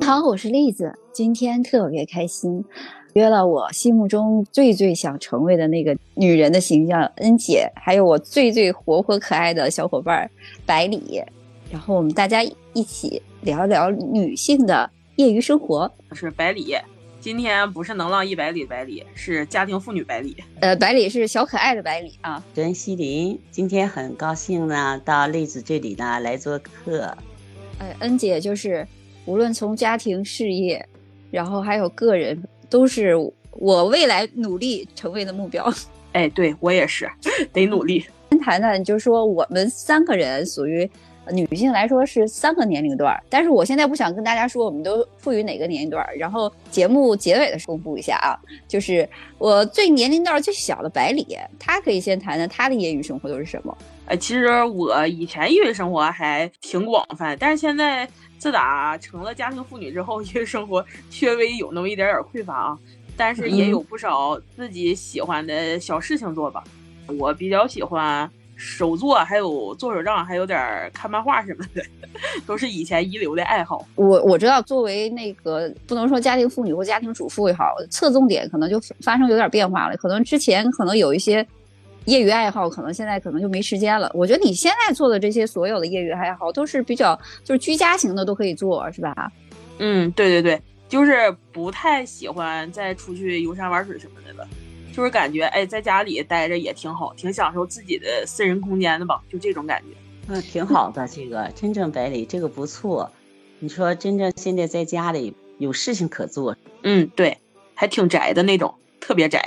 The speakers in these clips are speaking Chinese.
好，我是栗子，今天特别开心，约了我心目中最最想成为的那个女人的形象恩姐，还有我最最活泼可爱的小伙伴百里，然后我们大家一起聊聊女性的业余生活。我是百里，今天不是能浪一百里的百里，是家庭妇女百里。呃，百里是小可爱的百里啊。甄西林，今天很高兴呢，到栗子这里呢来做客。呃，恩姐就是。无论从家庭、事业，然后还有个人，都是我未来努力成为的目标。哎，对我也是，得努力。先谈谈，就是说我们三个人属于女性来说是三个年龄段，但是我现在不想跟大家说我们都处于哪个年龄段。然后节目结尾的时候公布一下啊，就是我最年龄段最小的百里，他可以先谈谈他的业余生活都是什么。哎，其实我以前业余生活还挺广泛，但是现在。自打成了家庭妇女之后，业余生活略微有那么一点点匮乏啊，但是也有不少自己喜欢的小事情做吧。我比较喜欢手作，还有做手账，还有点看漫画什么的，都是以前遗留的爱好。我我知道，作为那个不能说家庭妇女或家庭主妇也好，侧重点可能就发生有点变化了。可能之前可能有一些。业余爱好可能现在可能就没时间了。我觉得你现在做的这些所有的业余爱好都是比较就是居家型的，都可以做，是吧？嗯，对对对，就是不太喜欢再出去游山玩水什么的了，就是感觉哎，在家里待着也挺好，挺享受自己的私人空间的吧，就这种感觉。嗯，挺好的，这个真正百里这个不错。你说真正现在在家里有事情可做，嗯，对，还挺宅的那种，特别宅。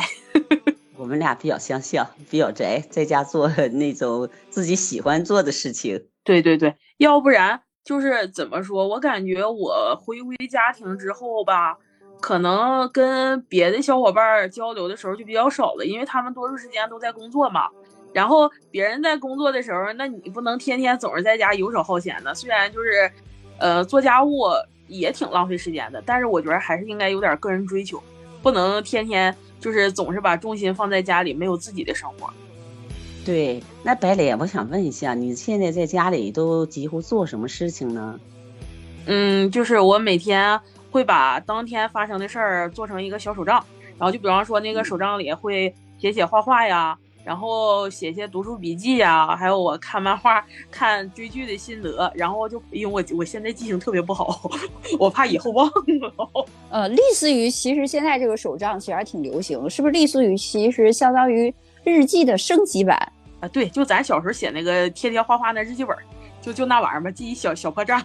我们俩比较相像，比较宅，在家做那种自己喜欢做的事情。对对对，要不然就是怎么说？我感觉我回归家庭之后吧，可能跟别的小伙伴交流的时候就比较少了，因为他们多数时间都在工作嘛。然后别人在工作的时候，那你不能天天总是在家游手好闲的。虽然就是，呃，做家务也挺浪费时间的，但是我觉得还是应该有点个人追求，不能天天。就是总是把重心放在家里，没有自己的生活。对，那白磊，我想问一下，你现在在家里都几乎做什么事情呢？嗯，就是我每天会把当天发生的事儿做成一个小手账，然后就比方说那个手账里会写写画画呀。然后写些读书笔记呀，还有我看漫画、看追剧的心得。然后就因为我我现在记性特别不好，我怕以后忘了。呃，类似于其实现在这个手账其实还挺流行，是不是？类似于其实相当于日记的升级版啊？对，就咱小时候写那个贴贴画画那日记本，就就那玩意儿吧，记一小小破账，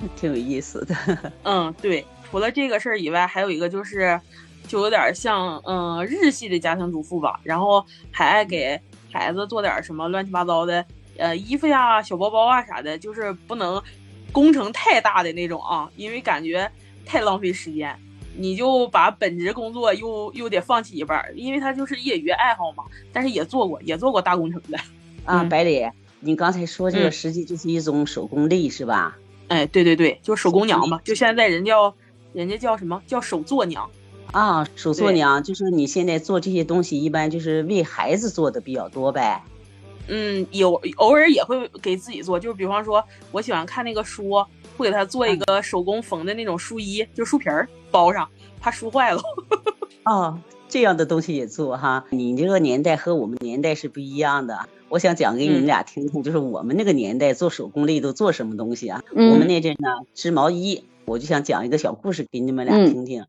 挺有意思的。嗯，对。除了这个事儿以外，还有一个就是。就有点像嗯日系的家庭主妇吧，然后还爱给孩子做点什么乱七八糟的呃衣服呀、小包包啊啥的，就是不能工程太大的那种啊，因为感觉太浪费时间，你就把本职工作又又得放弃一半，因为他就是业余爱好嘛。但是也做过，也做过大工程的啊。百里，你刚才说这个实际就是一种手工艺是吧？哎，对对对，就手工娘嘛，就现在人叫人家叫什么叫手作娘。啊，手作娘就是你现在做这些东西，一般就是为孩子做的比较多呗。嗯，有偶尔也会给自己做，就是比方说，我喜欢看那个书，会给他做一个手工缝的那种书衣，就书皮儿包上，怕书坏了。哦，这样的东西也做哈。你这个年代和我们年代是不一样的。我想讲给你们俩听听，就是我们那个年代做手工类都做什么东西啊？我们那阵呢织毛衣，我就想讲一个小故事给你们俩听听。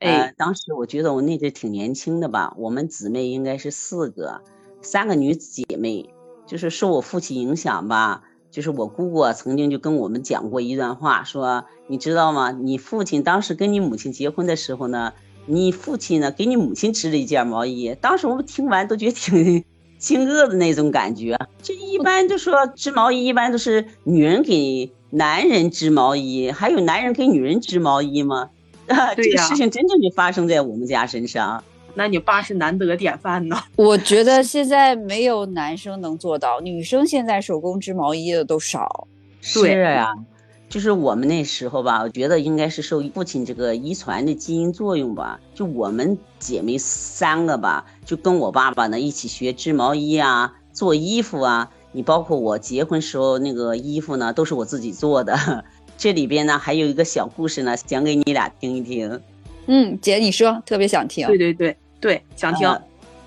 呃，当时我觉得我那阵挺年轻的吧，我们姊妹应该是四个，三个女姐妹，就是受我父亲影响吧，就是我姑姑曾经就跟我们讲过一段话，说你知道吗？你父亲当时跟你母亲结婚的时候呢，你父亲呢给你母亲织了一件毛衣，当时我们听完都觉得挺惊愕的那种感觉。这一般就说织毛衣，一般都是女人给男人织毛衣，还有男人给女人织毛衣吗？啊，这个事情真正就发生在我们家身上。那你爸是难得典范呢。我觉得现在没有男生能做到，女生现在手工织毛衣的都少。是呀，就是我们那时候吧，我觉得应该是受父亲这个遗传的基因作用吧。就我们姐妹三个吧，就跟我爸爸呢一起学织毛衣啊，做衣服啊。你包括我结婚时候那个衣服呢，都是我自己做的。这里边呢还有一个小故事呢，讲给你俩听一听。嗯，姐你说，特别想听。对对对对，想听。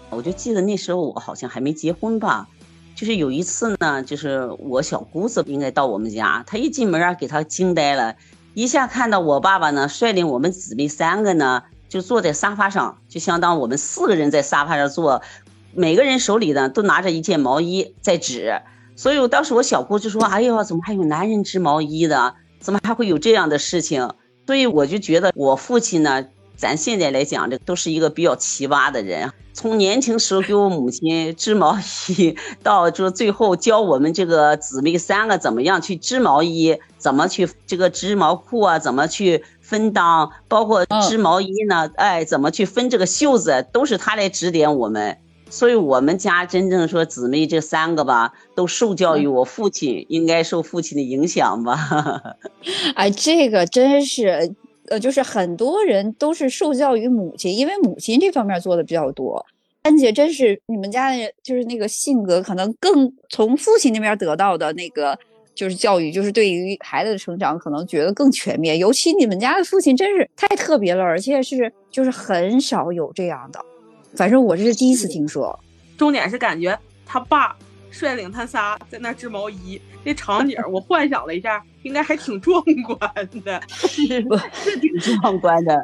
我就记得那时候我好像还没结婚吧，就是有一次呢，就是我小姑子应该到我们家，她一进门啊，给她惊呆了，一下看到我爸爸呢，率领我们姊妹三个呢，就坐在沙发上，就相当我们四个人在沙发上坐，每个人手里呢都拿着一件毛衣在织，所以我当时我小姑就说：“哎呦，怎么还有男人织毛衣的？怎么还会有这样的事情？”所以我就觉得我父亲呢。咱现在来讲，这都是一个比较奇葩的人。从年轻时候给我母亲织毛衣，到就最后教我们这个姊妹三个怎么样去织毛衣，怎么去这个织毛裤啊，怎么去分裆，包括织毛衣呢，哎，怎么去分这个袖子，都是他来指点我们。所以，我们家真正说姊妹这三个吧，都受教育我父亲，应该受父亲的影响吧。哎，这个真是。呃，就是很多人都是受教于母亲，因为母亲这方面做的比较多。安姐真是你们家的，就是那个性格可能更从父亲那边得到的那个就是教育，就是对于孩子的成长可能觉得更全面。尤其你们家的父亲真是太特别了，而且是就是很少有这样的，反正我这是第一次听说。重点是感觉他爸。率领他仨在那织毛衣，那场景我幻想了一下，应该还挺壮观的，是是 挺壮观的。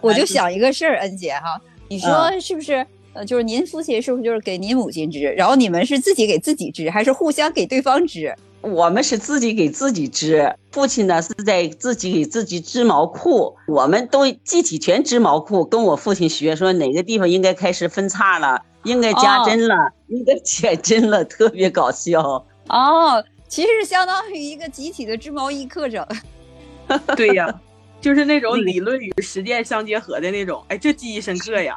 我就想一个事儿，恩姐哈，你说是不是？呃，就是您父亲是不是就是给您母亲织，然后你们是自己给自己织，还是互相给对方织？我们是自己给自己织，父亲呢是在自己给自己织毛裤，我们都集体全织毛裤，跟我父亲学，说哪个地方应该开始分叉了。应该加针了，应该减针了，特别搞笑哦。其实相当于一个集体的织毛衣课程。对呀，就是那种理论与实践相结合的那种。哎，这记忆深刻呀。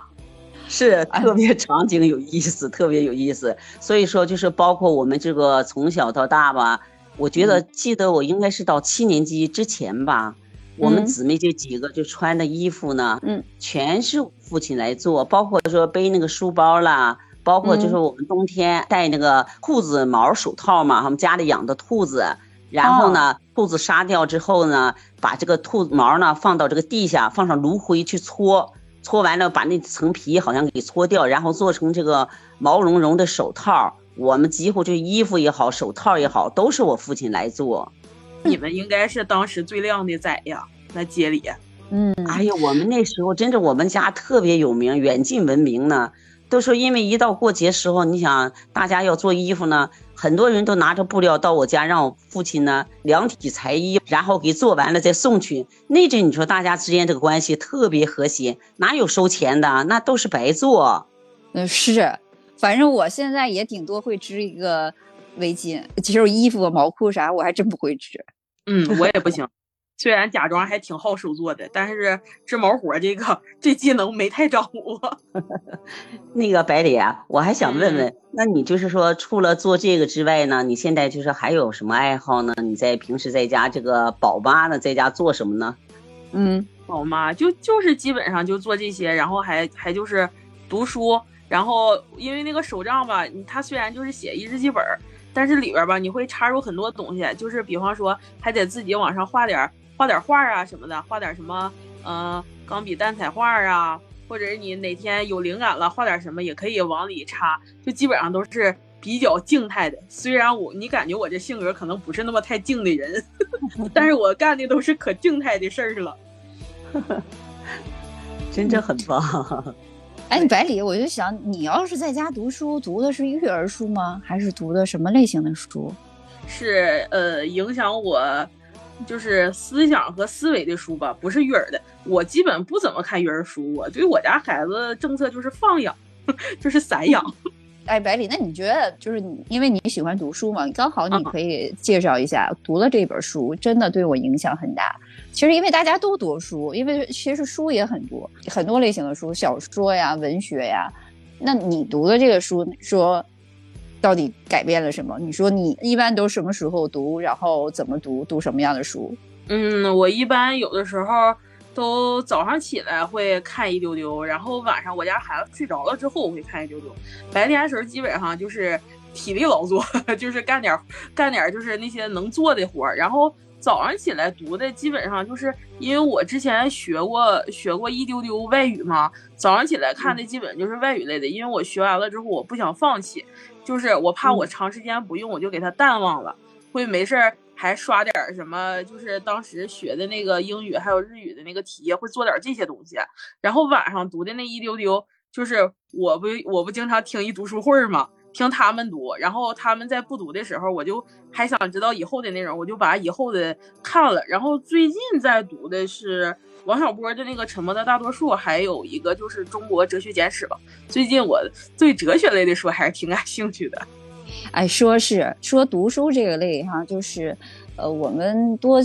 是特别场景有意思，特别有意思。所以说，就是包括我们这个从小到大吧，我觉得记得我应该是到七年级之前吧。我们姊妹这几个就穿的衣服呢，嗯，全是父亲来做，包括说背那个书包啦，包括就是我们冬天戴那个兔子毛手套嘛，我们家里养的兔子，然后呢，兔子杀掉之后呢，把这个兔毛呢放到这个地下，放上炉灰去搓，搓完了把那层皮好像给搓掉，然后做成这个毛茸茸的手套。我们几乎就衣服也好，手套也好，都是我父亲来做。你们应该是当时最靓的仔呀，那街里。嗯，哎呀，我们那时候真是我们家特别有名，远近闻名呢。都说因为一到过节时候，你想大家要做衣服呢，很多人都拿着布料到我家，让我父亲呢量体裁衣，然后给做完了再送去。那阵你说大家之间这个关系特别和谐，哪有收钱的？那都是白做。嗯，是，反正我现在也顶多会织一个。围巾，其实衣服、毛裤啥，我还真不会织。嗯，我也不行。虽然假装还挺好手做的，但是织毛活这个这技能没太掌握。那个百里啊，我还想问问，那你就是说，除了做这个之外呢，你现在就是还有什么爱好呢？你在平时在家这个宝妈呢，在家做什么呢？嗯，宝妈就就是基本上就做这些，然后还还就是读书，然后因为那个手账吧，它虽然就是写一日记本。但是里边吧，你会插入很多东西，就是比方说，还得自己往上画点画点画啊什么的，画点什么，呃，钢笔淡彩画啊，或者你哪天有灵感了，画点什么也可以往里插，就基本上都是比较静态的。虽然我你感觉我这性格可能不是那么太静的人，但是我干的都是可静态的事儿了，真的很棒。哎，百里，我就想，你要是在家读书，读的是育儿书吗？还是读的什么类型的书？是呃，影响我就是思想和思维的书吧，不是育儿的。我基本不怎么看育儿书，我对我家孩子政策就是放养，就是散养。哎，百里，那你觉得就是你，因为你喜欢读书嘛，刚好你可以介绍一下，读了这本书真的对我影响很大。其实，因为大家都读书，因为其实书也很多，很多类型的书，小说呀、文学呀。那你读的这个书，说到底改变了什么？你说你一般都什么时候读，然后怎么读，读什么样的书？嗯，我一般有的时候都早上起来会看一丢丢，然后晚上我家孩子睡着了之后我会看一丢丢。白天的时候基本上就是体力劳作，就是干点干点就是那些能做的活儿。然后早上起来读的基本上就是因为我之前学过学过一丢丢外语嘛，早上起来看的基本就是外语类的，因为我学完了之后我不想放弃，就是我怕我长时间不用我就给它淡忘了，会没事儿。还刷点什么？就是当时学的那个英语还有日语的那个题，会做点这些东西。然后晚上读的那一丢丢，就是我不我不经常听一读书会嘛，听他们读。然后他们在不读的时候，我就还想知道以后的内容，我就把以后的看了。然后最近在读的是王小波的那个《沉默的大多数》，还有一个就是《中国哲学简史》吧。最近我对哲学类的书还是挺感兴趣的。哎，说是说读书这个类哈，就是，呃，我们多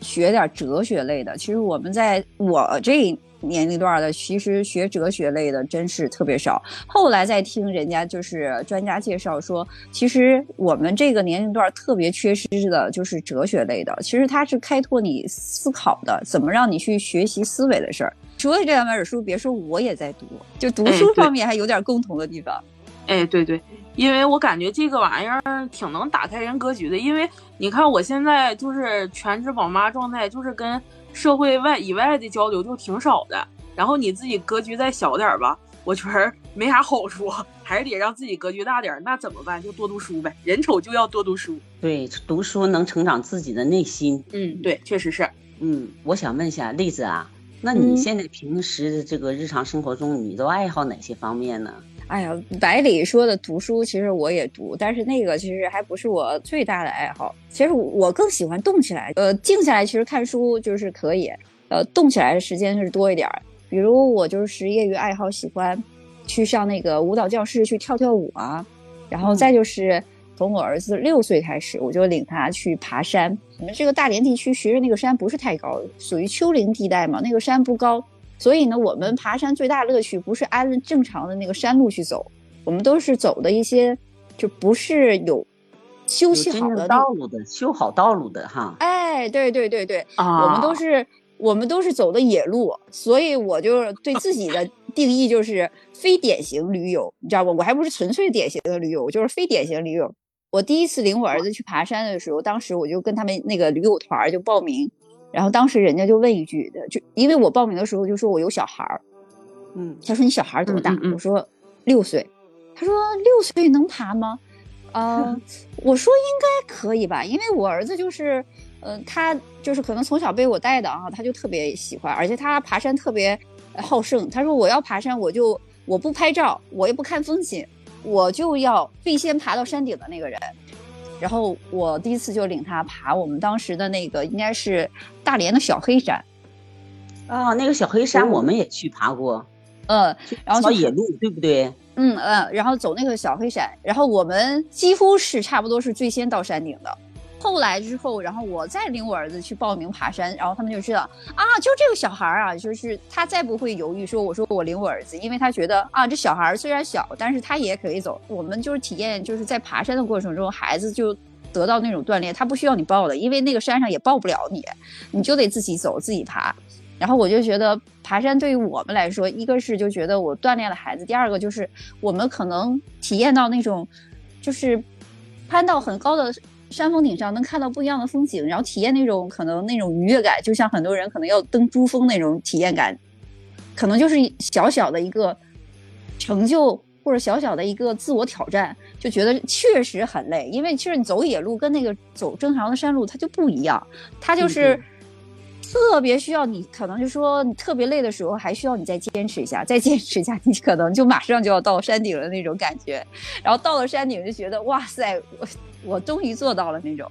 学点哲学类的。其实我们在我这年龄段的，其实学哲学类的真是特别少。后来再听人家就是专家介绍说，其实我们这个年龄段特别缺失的就是哲学类的。其实它是开拓你思考的，怎么让你去学习思维的事儿。除了这两本书，别说我也在读，就读书方面还有点共同的地方。哎，对对。因为我感觉这个玩意儿挺能打开人格局的，因为你看我现在就是全职宝妈状态，就是跟社会外以外的交流就挺少的。然后你自己格局再小点吧，我觉得没啥好处，还是得让自己格局大点。那怎么办？就多读书呗，人丑就要多读书。对，读书能成长自己的内心。嗯，对，确实是。嗯，我想问一下栗子啊，那你现在平时的这个日常生活中，你都爱好哪些方面呢？哎呀，百里说的读书，其实我也读，但是那个其实还不是我最大的爱好。其实我更喜欢动起来，呃，静下来其实看书就是可以，呃，动起来的时间是多一点儿。比如我就是业余爱好，喜欢去上那个舞蹈教室去跳跳舞啊。然后再就是从我儿子六岁开始，我就领他去爬山。我们这个大连地区其实那个山不是太高，属于丘陵地带嘛，那个山不高。所以呢，我们爬山最大乐趣不是按正常的那个山路去走，我们都是走的一些，就不是有修葺好的道路的，修好道路的哈。哎，对对对对，我们都是我们都是走的野路，所以我就对自己的 定义就是非典型驴友，你知道不？我还不是纯粹典型的驴友，我就是非典型驴友。我第一次领我儿子去爬山的时候，当时我就跟他们那个驴友团就报名。然后当时人家就问一句的，就因为我报名的时候就说我有小孩儿，嗯，他说你小孩多大？我说六岁，他说六岁能爬吗？啊，我说应该可以吧，因为我儿子就是，呃，他就是可能从小被我带的啊，他就特别喜欢，而且他爬山特别好胜。他说我要爬山，我就我不拍照，我也不看风景，我就要最先爬到山顶的那个人。然后我第一次就领他爬我们当时的那个应该是大连的小黑山，啊，那个小黑山我们也去爬过，嗯，然后走野路对不对？嗯嗯，然后走那个小黑山，然后我们几乎是差不多是最先到山顶的。后来之后，然后我再领我儿子去报名爬山，然后他们就知道啊，就这个小孩儿啊，就是他再不会犹豫说，我说我领我儿子，因为他觉得啊，这小孩儿虽然小，但是他也可以走。我们就是体验，就是在爬山的过程中，孩子就得到那种锻炼，他不需要你抱的，因为那个山上也抱不了你，你就得自己走自己爬。然后我就觉得爬山对于我们来说，一个是就觉得我锻炼了孩子，第二个就是我们可能体验到那种，就是攀到很高的。山峰顶上能看到不一样的风景，然后体验那种可能那种愉悦感，就像很多人可能要登珠峰那种体验感，可能就是小小的一个成就或者小小的一个自我挑战，就觉得确实很累，因为其实你走野路跟那个走正常的山路它就不一样，它就是特别需要你，可能就说你特别累的时候还需要你再坚持一下，再坚持一下，你可能就马上就要到山顶了那种感觉，然后到了山顶就觉得哇塞我。我终于做到了那种，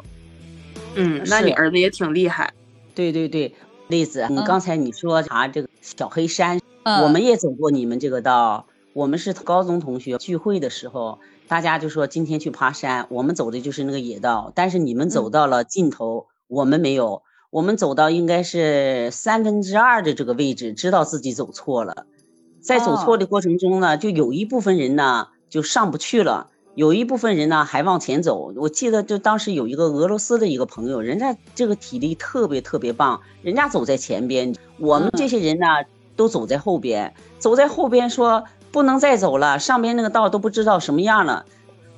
嗯，那你儿子也挺厉害，对对对，栗子，你刚才你说爬这个小黑山，我们也走过你们这个道，我们是高中同学聚会的时候，大家就说今天去爬山，我们走的就是那个野道，但是你们走到了尽头，我们没有，我们走到应该是三分之二的这个位置，知道自己走错了，在走错的过程中呢，就有一部分人呢就上不去了。有一部分人呢还往前走，我记得就当时有一个俄罗斯的一个朋友，人家这个体力特别特别棒，人家走在前边，我们这些人呢都走在后边，走在后边说不能再走了，上边那个道都不知道什么样了，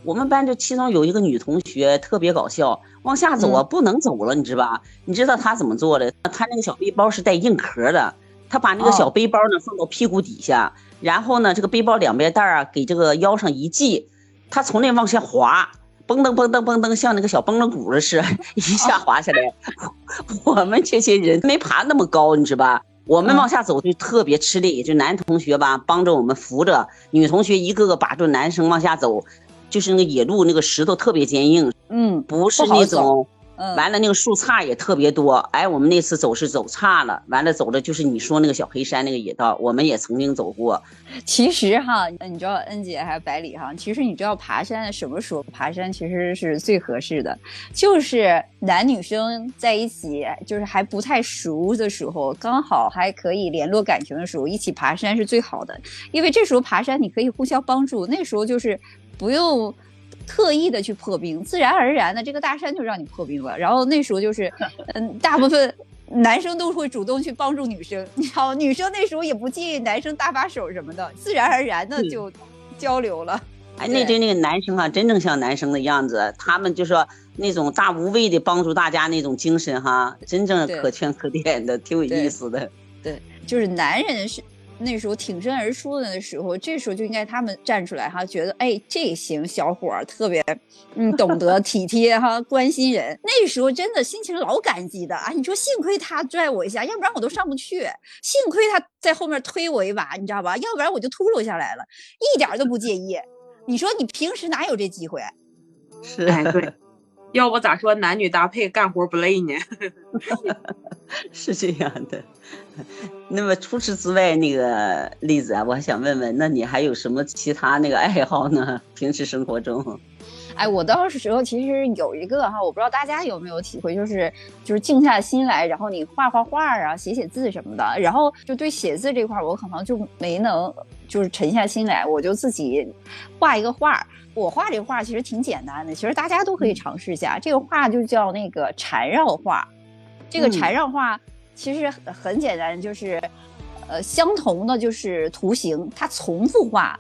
我们班这其中有一个女同学特别搞笑，往下走啊不能走了，你知道吧？你知道她怎么做的？她那个小背包是带硬壳的，她把那个小背包呢放到屁股底下，然后呢这个背包两边带啊给这个腰上一系，她从那往下滑，蹦噔蹦噔蹦噔，像那个小蹦蹦鼓似的，一下滑下来。我们这些人没爬那么高，你知道吧？我们往下走就特别吃力，就男同学吧帮着我们扶着，女同学一个个把住男生往下走，就是那个野路那个石头特别坚硬，嗯，不是那种。完了，那个树杈也特别多。哎，我们那次走是走岔了，完了走的就是你说那个小黑山那个野道，我们也曾经走过。其实哈，你知道恩姐还有百里哈，其实你知道爬山什么时候爬山其实是最合适的，就是男女生在一起，就是还不太熟的时候，刚好还可以联络感情的时候，一起爬山是最好的。因为这时候爬山你可以互相帮助，那时候就是不用。特意的去破冰，自然而然的这个大山就让你破冰了。然后那时候就是，嗯，大部分男生都会主动去帮助女生，你知道，女生那时候也不介意男生搭把手什么的，自然而然的就交流了。哎，那对那个男生啊，真正像男生的样子，他们就说那种大无畏的帮助大家那种精神哈，真正可圈可点的，挺有意思的。对，就是男人是。那时候挺身而出的时候，这时候就应该他们站出来哈，觉得哎这行小伙儿特别，嗯，懂得 体贴哈，关心人。那时候真的心情老感激的啊！你说幸亏他拽我一下，要不然我都上不去；幸亏他在后面推我一把，你知道吧？要不然我就秃噜下来了，一点都不介意。你说你平时哪有这机会？是哎对。要不咋说男女搭配干活不累呢？是这样的。那么除此之外，那个例子啊，我还想问问，那你还有什么其他那个爱好呢？平时生活中？哎，我当时候其实有一个哈，我不知道大家有没有体会，就是就是静下心来，然后你画画画啊，写写字什么的，然后就对写字这块，我可能就没能就是沉下心来，我就自己画一个画。我画这个画其实挺简单的，其实大家都可以尝试一下。这个画就叫那个缠绕画。这个缠绕画其实很简单，就是呃相同的就是图形，它重复画，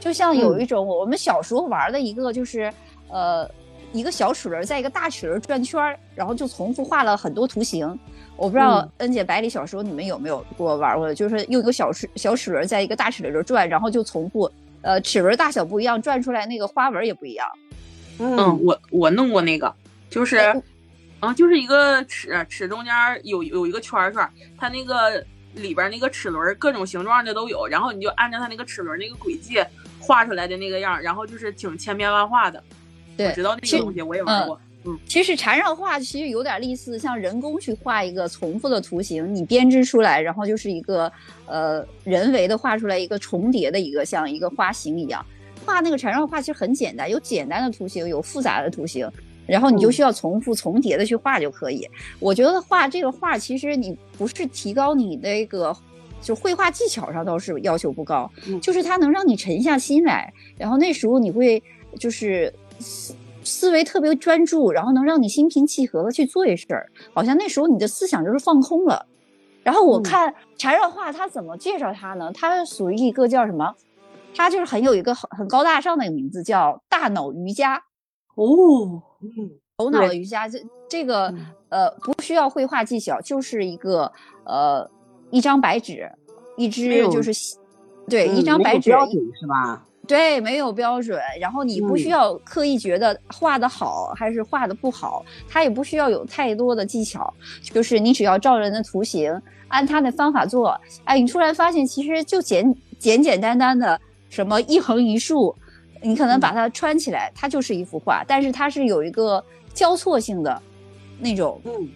就像有一种我们小时候玩的一个就是呃一个小齿轮在一个大齿轮转圈儿，然后就重复画了很多图形。我不知道恩姐、百里小时候你们有没有过玩过，就是用一个小齿小齿轮在一个大齿轮转，然后就重复。呃，齿轮大小不一样，转出来那个花纹也不一样。嗯，我我弄过那个，就是，啊，就是一个齿，齿中间有有一个圈圈，它那个里边那个齿轮各种形状的都有，然后你就按照它那个齿轮那个轨迹画出来的那个样，然后就是挺千变万化的。对，我知道那个东西，我也玩过。嗯，其实缠绕画其实有点类似，像人工去画一个重复的图形，你编织出来，然后就是一个呃人为的画出来一个重叠的一个像一个花形一样。画那个缠绕画其实很简单，有简单的图形，有复杂的图形，然后你就需要重复重叠的去画就可以。我觉得画这个画其实你不是提高你那个就绘画技巧上倒是要求不高，就是它能让你沉下心来，然后那时候你会就是。思思维特别专注，然后能让你心平气和的去做一事儿，好像那时候你的思想就是放空了。然后我看柴热画，他怎么介绍他呢？他属于一个叫什么？他就是很有一个很很高大上的一个名字，叫大脑瑜伽。哦，头脑的瑜伽，这这个呃不需要绘画技巧，就是一个呃一张白纸，一支就是对一张白纸是吧？对，没有标准，然后你不需要刻意觉得画的好还是画的不好，它也不需要有太多的技巧，就是你只要照人的图形，按他的方法做，哎，你突然发现其实就简简简单单的什么一横一竖，你可能把它穿起来，它就是一幅画，但是它是有一个交错性的那种，嗯。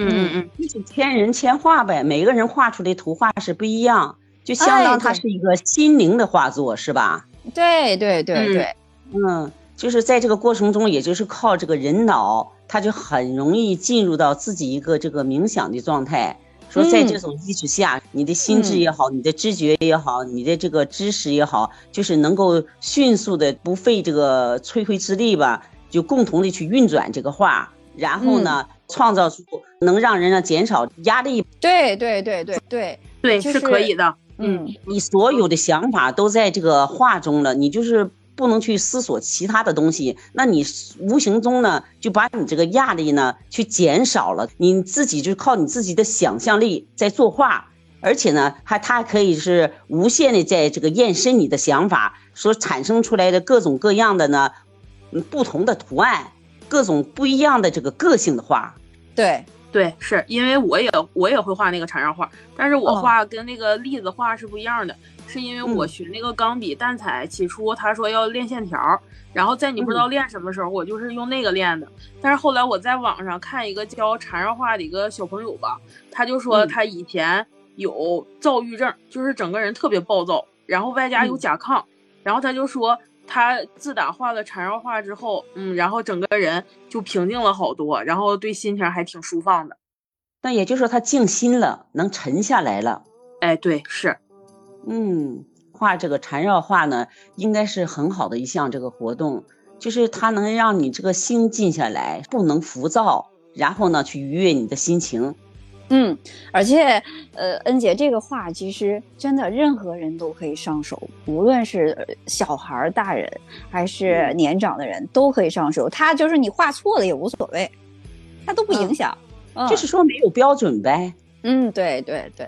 嗯嗯嗯，就是千人千画呗，每个人画出的图画是不一样，就相当它是一个心灵的画作，是吧？对对对对，嗯，就是在这个过程中，也就是靠这个人脑，他就很容易进入到自己一个这个冥想的状态。说在这种意识下，你的心智也好，你的知觉也好，你的这个知识也好，就是能够迅速的不费这个吹灰之力吧，就共同的去运转这个画，然后呢，创造出能让人呢减少压力。对对对对对对，是可以的。嗯，你所有的想法都在这个画中了，你就是不能去思索其他的东西，那你无形中呢就把你这个压力呢去减少了，你自己就靠你自己的想象力在作画，而且呢还它还可以是无限的在这个延伸你的想法所产生出来的各种各样的呢，嗯不同的图案，各种不一样的这个个性的画，对。对，是因为我也我也会画那个缠绕画，但是我画跟那个栗子画是不一样的，是因为我学那个钢笔淡彩，起初他说要练线条，然后在你不知道练什么时候，我就是用那个练的。但是后来我在网上看一个教缠绕画的一个小朋友吧，他就说他以前有躁郁症，就是整个人特别暴躁，然后外加有甲亢，然后他就说。他自打画了缠绕画之后，嗯，然后整个人就平静了好多，然后对心情还挺舒放的。那也就是说他静心了，能沉下来了。哎，对，是，嗯，画这个缠绕画呢，应该是很好的一项这个活动，就是它能让你这个心静下来，不能浮躁，然后呢去愉悦你的心情。嗯，而且，呃，恩姐这个画其实真的任何人都可以上手，无论是小孩、大人还是年长的人都可以上手。他就是你画错了也无所谓，他都不影响。就是说没有标准呗。嗯，对对对，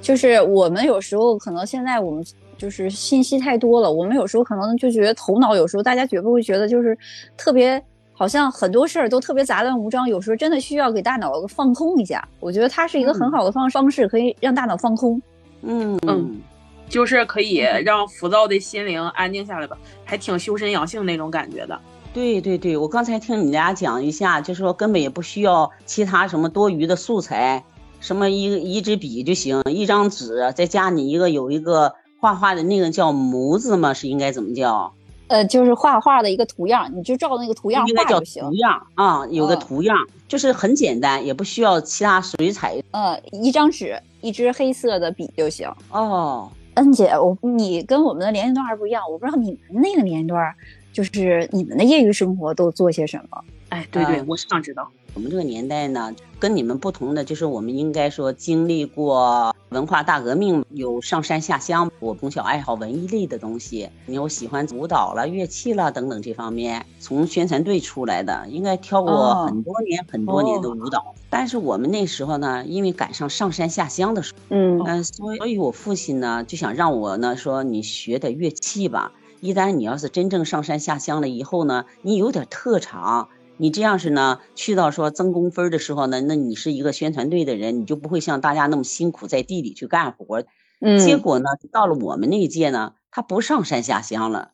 就是我们有时候可能现在我们就是信息太多了，我们有时候可能就觉得头脑有时候大家绝不会觉得就是特别。好像很多事儿都特别杂乱无章，有时候真的需要给大脑放空一下。我觉得它是一个很好的方方式，可以让大脑放空。嗯嗯，就是可以让浮躁的心灵安静下来吧，还挺修身养性那种感觉的。对对对，我刚才听你俩讲一下，就是说根本也不需要其他什么多余的素材，什么一一支笔就行，一张纸，再加你一个有一个画画的那个叫模子嘛？是应该怎么叫？呃，就是画画的一个图样，你就照那个图样画就行。图样啊，有个图样，就是很简单，也不需要其他水彩。呃，一张纸，一支黑色的笔就行。哦，恩姐，我你跟我们的年龄段还不一样，我不知道你们那个年龄段，就是你们的业余生活都做些什么？哎，对对，我是想知道。我们这个年代呢，跟你们不同的就是，我们应该说经历过文化大革命，有上山下乡。我从小爱好文艺类的东西，你我喜欢舞蹈了、乐器了等等这方面。从宣传队出来的，应该跳过很多年、很多年的舞蹈。但是我们那时候呢，因为赶上上山下乡的时候，嗯嗯，所以所以我父亲呢就想让我呢说，你学点乐器吧。一旦你要是真正上山下乡了以后呢，你有点特长。你这样是呢，去到说增工分的时候呢，那你是一个宣传队的人，你就不会像大家那么辛苦在地里去干活。嗯，结果呢，到了我们那一届呢，他不上山下乡了。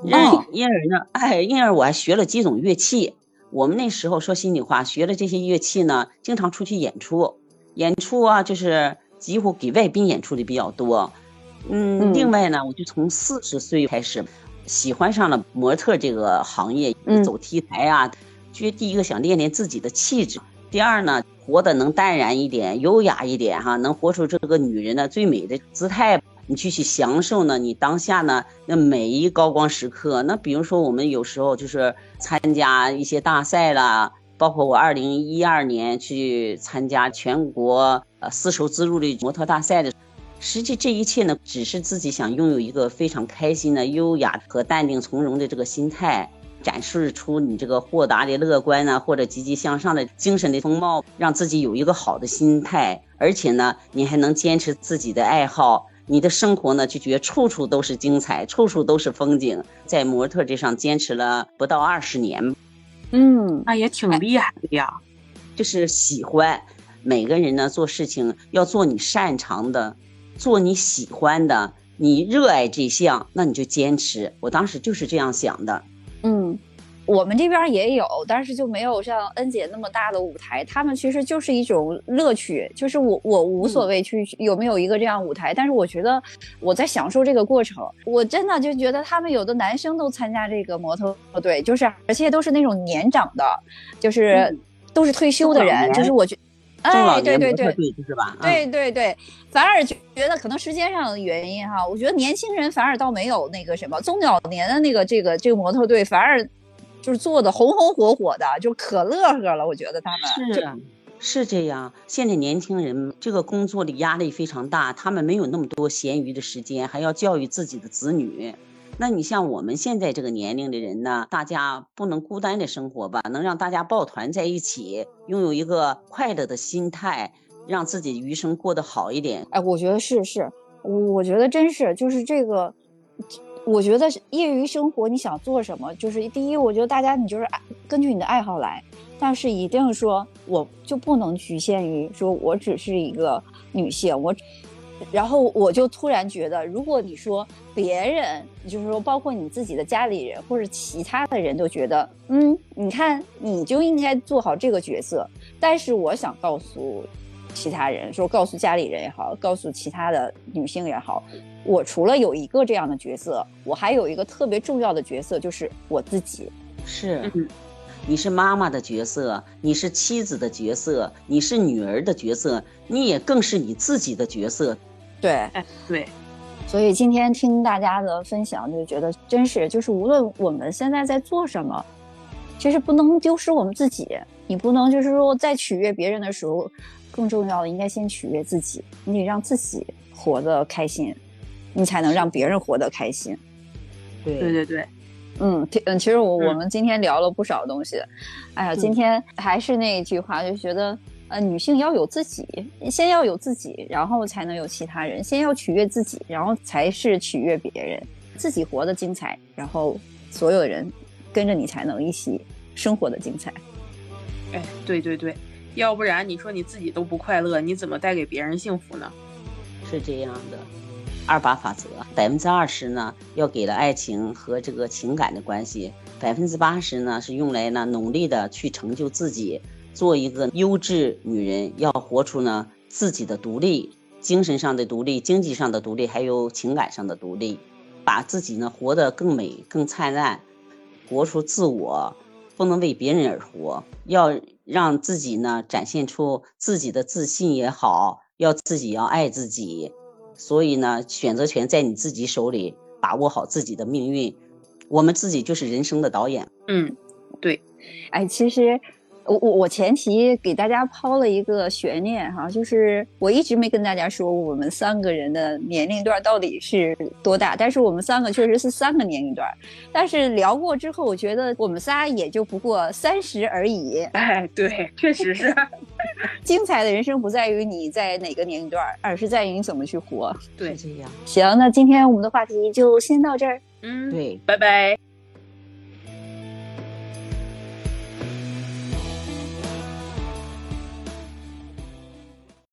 哦，因而呢，哎，因而我还学了几种乐器。我们那时候说心里话，学了这些乐器呢，经常出去演出，演出啊，就是几乎给外宾演出的比较多。嗯，另外呢，我就从四十岁开始。喜欢上了模特这个行业，走 T 台啊，觉得第一个想练练自己的气质，第二呢，活得能淡然一点、优雅一点哈，能活出这个女人的最美的姿态，你去去享受呢，你当下呢那每一高光时刻。那比如说我们有时候就是参加一些大赛啦，包括我二零一二年去参加全国呃丝绸之路的模特大赛的。实际这一切呢，只是自己想拥有一个非常开心的、优雅和淡定从容的这个心态，展示出你这个豁达的、乐观呢，或者积极向上的精神的风貌，让自己有一个好的心态。而且呢，你还能坚持自己的爱好，你的生活呢就觉得处处都是精彩，处处都是风景。在模特这上坚持了不到二十年，嗯，那也挺厉害的呀。就是喜欢，每个人呢做事情要做你擅长的。做你喜欢的，你热爱这项，那你就坚持。我当时就是这样想的。嗯，我们这边也有，但是就没有像恩姐那么大的舞台。他们其实就是一种乐趣，就是我我无所谓去有没有一个这样舞台，但是我觉得我在享受这个过程。我真的就觉得他们有的男生都参加这个模特队，就是而且都是那种年长的，就是都是退休的人，就是我觉。哎，对对对，是吧？对对对，反而觉得可能时间上的原因哈，我觉得年轻人反而倒没有那个什么，中老年的那个这个这个模特队反而就是做的红红火火的，就可乐呵了。我觉得他们是是这样。现在年轻人这个工作的压力非常大，他们没有那么多闲余的时间，还要教育自己的子女。那你像我们现在这个年龄的人呢，大家不能孤单的生活吧，能让大家抱团在一起，拥有一个快乐的心态，让自己余生过得好一点。哎，我觉得是是，我我觉得真是就是这个，我觉得业余生活你想做什么，就是第一，我觉得大家你就是根据你的爱好来，但是一定说我就不能局限于说我只是一个女性，我。然后我就突然觉得，如果你说别人，就是说包括你自己的家里人或者其他的人都觉得，嗯，你看你就应该做好这个角色。但是我想告诉其他人，说告诉家里人也好，告诉其他的女性也好，我除了有一个这样的角色，我还有一个特别重要的角色，就是我自己。是，你是妈妈的角色，你是妻子的角色，你是女儿的角色，你也更是你自己的角色。对，哎，对，所以今天听大家的分享，就觉得真是，就是无论我们现在在做什么，其实不能丢失我们自己。你不能就是说在取悦别人的时候，更重要的应该先取悦自己。你得让自己活得开心，你才能让别人活得开心。对对对对，嗯，嗯，其实我我们今天聊了不少东西。哎呀，今天还是那一句话，就觉得。呃，女性要有自己，先要有自己，然后才能有其他人。先要取悦自己，然后才是取悦别人。自己活得精彩，然后所有人跟着你才能一起生活的精彩。哎，对对对，要不然你说你自己都不快乐，你怎么带给别人幸福呢？是这样的，二八法则，百分之二十呢要给了爱情和这个情感的关系，百分之八十呢是用来呢努力的去成就自己。做一个优质女人，要活出呢自己的独立，精神上的独立，经济上的独立，还有情感上的独立，把自己呢活得更美、更灿烂，活出自我，不能为别人而活，要让自己呢展现出自己的自信也好，要自己要爱自己，所以呢选择权在你自己手里，把握好自己的命运，我们自己就是人生的导演。嗯，对，哎，其实。我我我前提给大家抛了一个悬念哈，就是我一直没跟大家说我们三个人的年龄段到底是多大，但是我们三个确实是三个年龄段，但是聊过之后，我觉得我们仨也就不过三十而已。哎，对，确实是。精彩的人生不在于你在哪个年龄段，而是在于你怎么去活。对，这样。行，那今天我们的话题就先到这儿。嗯，对，拜拜。